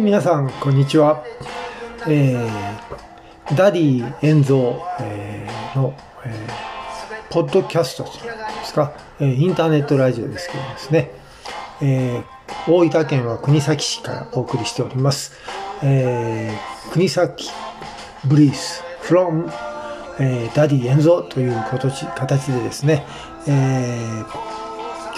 皆さん、こんにちは。えー、ダディ遠蔵、えーの、えーポッドキャストですか、えーインターネットラジオですけどですね、えー大分県は国東市からお送りしております。えー国東ブリース from、えーダディ遠蔵という形でですね、えー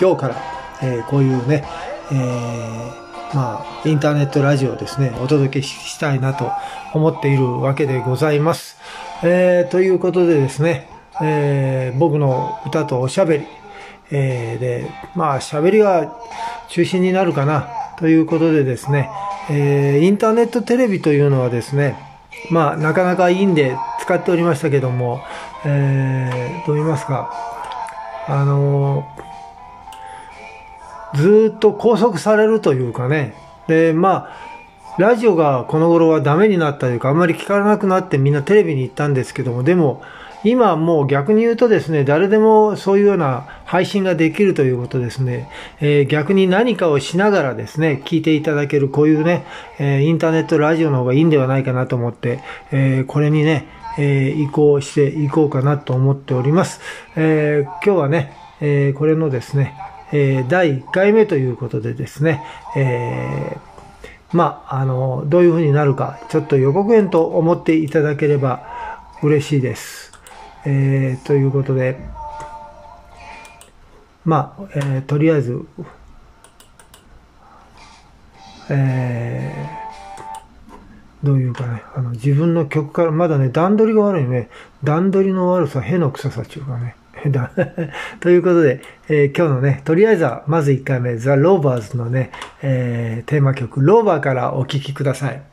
今日から、えーこういうね、えーまあ、インターネットラジオですね、お届けしたいなと思っているわけでございます。えーということでですね、えー僕の歌とおしゃべり、えーで、まあ、喋りが中心になるかなということでですね、えーインターネットテレビというのはですね、まあ、なかなかいいんで使っておりましたけども、えーどう言いますか、あのーずっと拘束されるというかね。で、まあ、ラジオがこの頃はダメになったというか、あんまり聞かなくなってみんなテレビに行ったんですけども、でも、今もう逆に言うとですね、誰でもそういうような配信ができるということですね、えー逆に何かをしながらですね、聞いていただけるこういうね、えーインターネットラジオの方がいいんではないかなと思って、えーこれにね、えー移行していこうかなと思っております。えー今日はね、えーこれのですね、え第1回目ということでですね、えーまあ、あの、どういう風になるか、ちょっと予告編と思っていただければ嬉しいです。えーということで、まあ、えーとりあえず、えーどういうかね、あの、自分の曲から、まだね、段取りが悪いね。段取りの悪さ、への臭さっていうかね。ということで、えー今日のね、とりあえずは、まず1回目、ザ・ローバーズのね、えーテーマ曲、ローバーからお聴きください。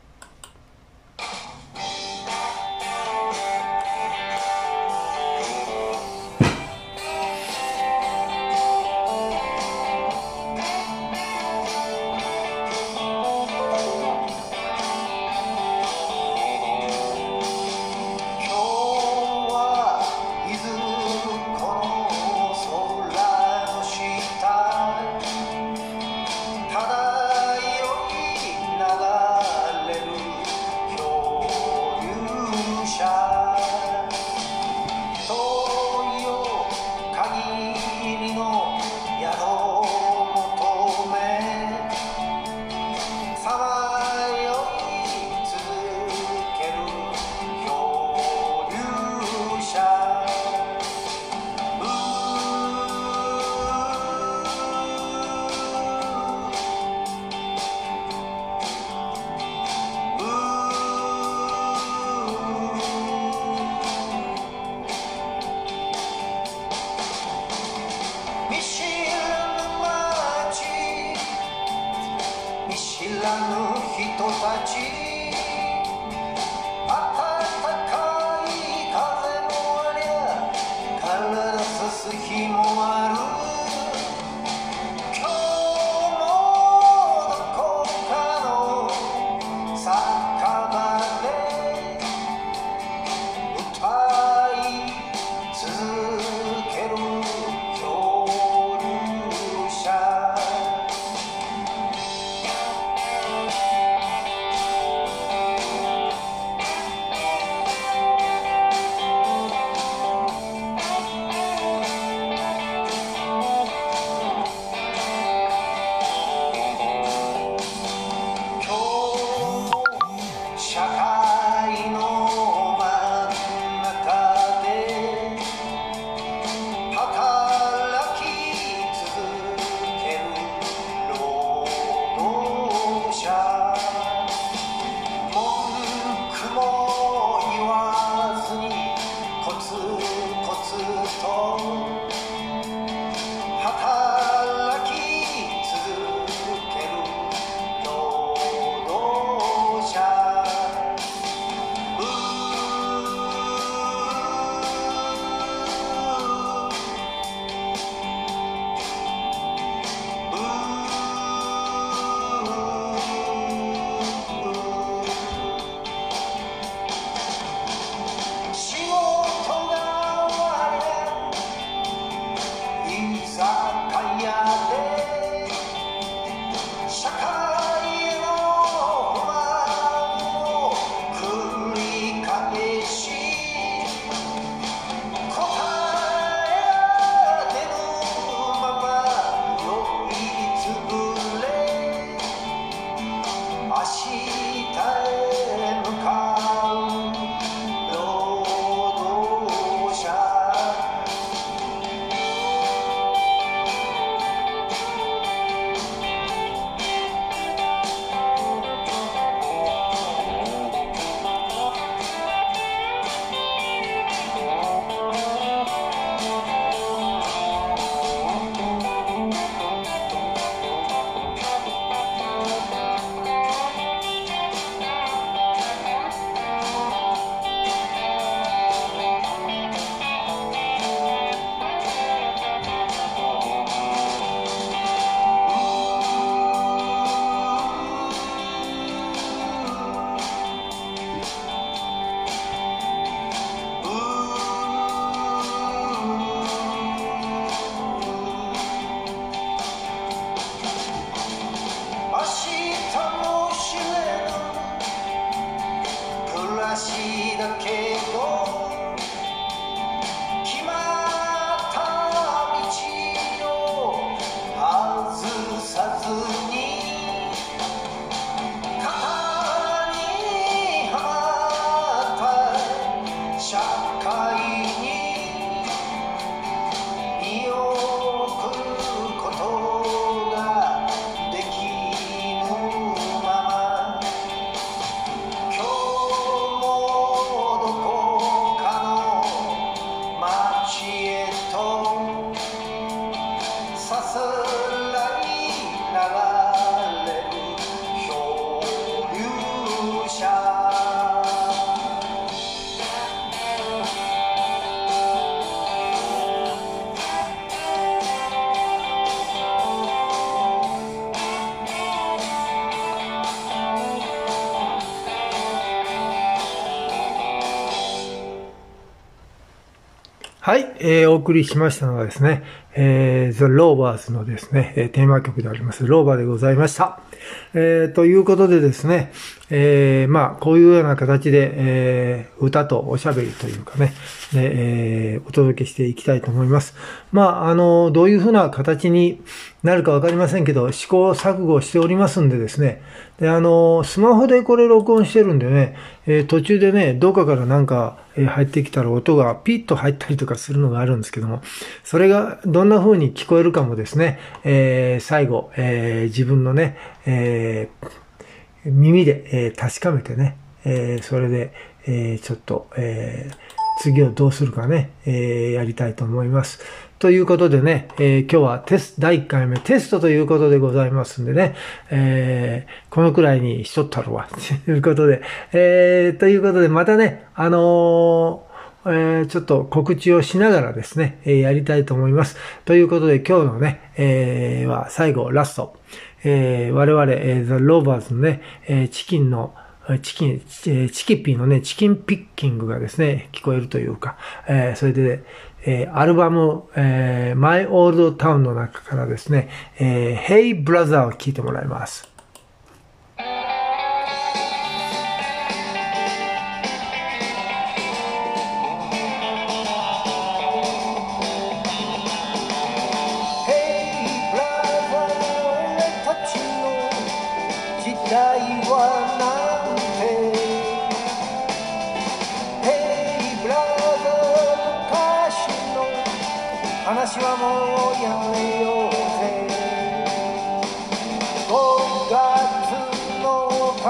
はい、えーお送りしましたのはですね、えー、The Rovers のですね、テーマ曲であります、ローバーでございました。えーということでですね、えーまあ、こういうような形で、えー歌とおしゃべりというかね、でえーお届けしていきたいと思います。まあ、あの、どういうふうな形になるかわかりませんけど、試行錯誤しておりますんでですね、で、あの、スマホでこれ録音してるんでね、えー途中でね、どっかからなんか、入ってきたら音がピッと入ったりとかするのがあるんですけども、それがどんな風に聞こえるかもですね、えー最後、えー自分のね、えー耳で、え確かめてね、えそれで、えちょっと、え次をどうするかね、えやりたいと思います。ということでね、え今日はテスト、第1回目テストということでございますんでね、えこのくらいにしとったろわ、ということで、えということでまたね、あのえちょっと告知をしながらですね、えやりたいと思います。ということで今日のね、えは最後、ラスト。え我々、えー、The Rovers のね、えチキンの、チキン、チキピーのね、チキンピッキングがですね、聞こえるというか、えそれで、えアルバム、えー My Old Town の中からですね、えー Hey Brother を聴いてもらいます。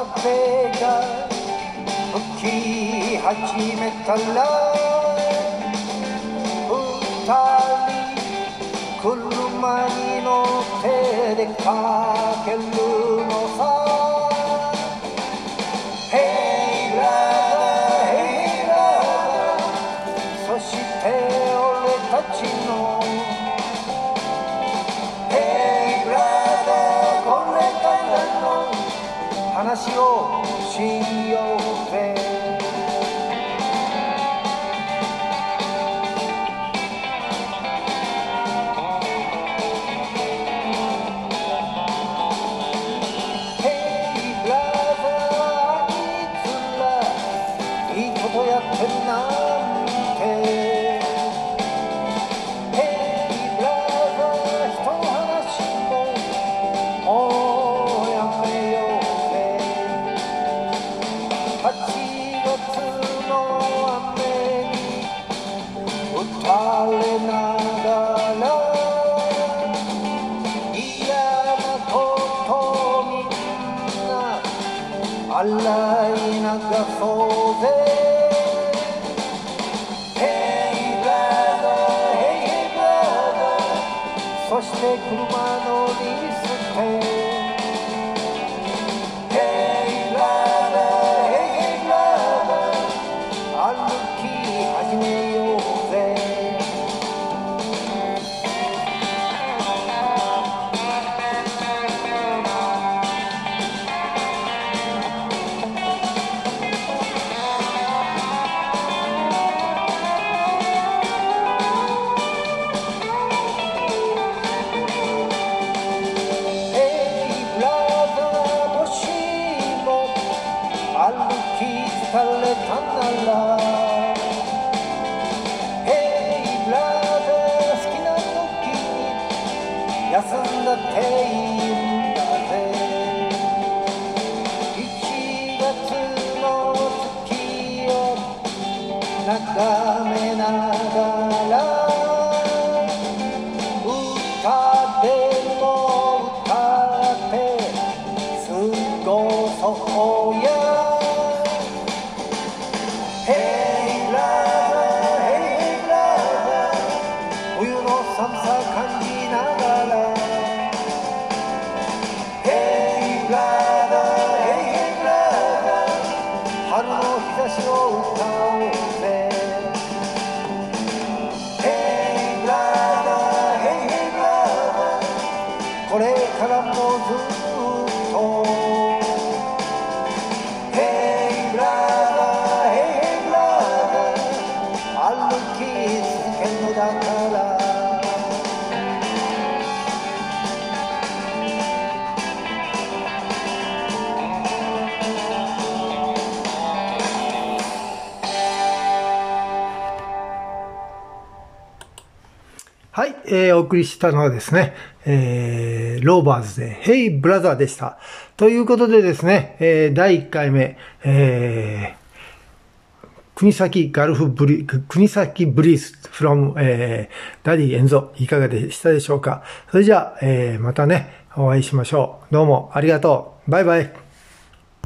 風が吹き始めたら二人車に乗って出かけるのさ。話をしようぜ「洗い流そうぜ Hey brother, hey hey brother そしてこれからもずっとはい、えー、お送りしたのはですね、えー、ローバーズで、Hey Brother でした。ということでですね、えー、第1回目、えー、国東 Gulf Bree、国東 Breeze from、えー、ダディエンゾ、いかがでしたでしょうか？それじゃあ、えー、またね、お会いしましょう。どうもありがとう。バイバイ。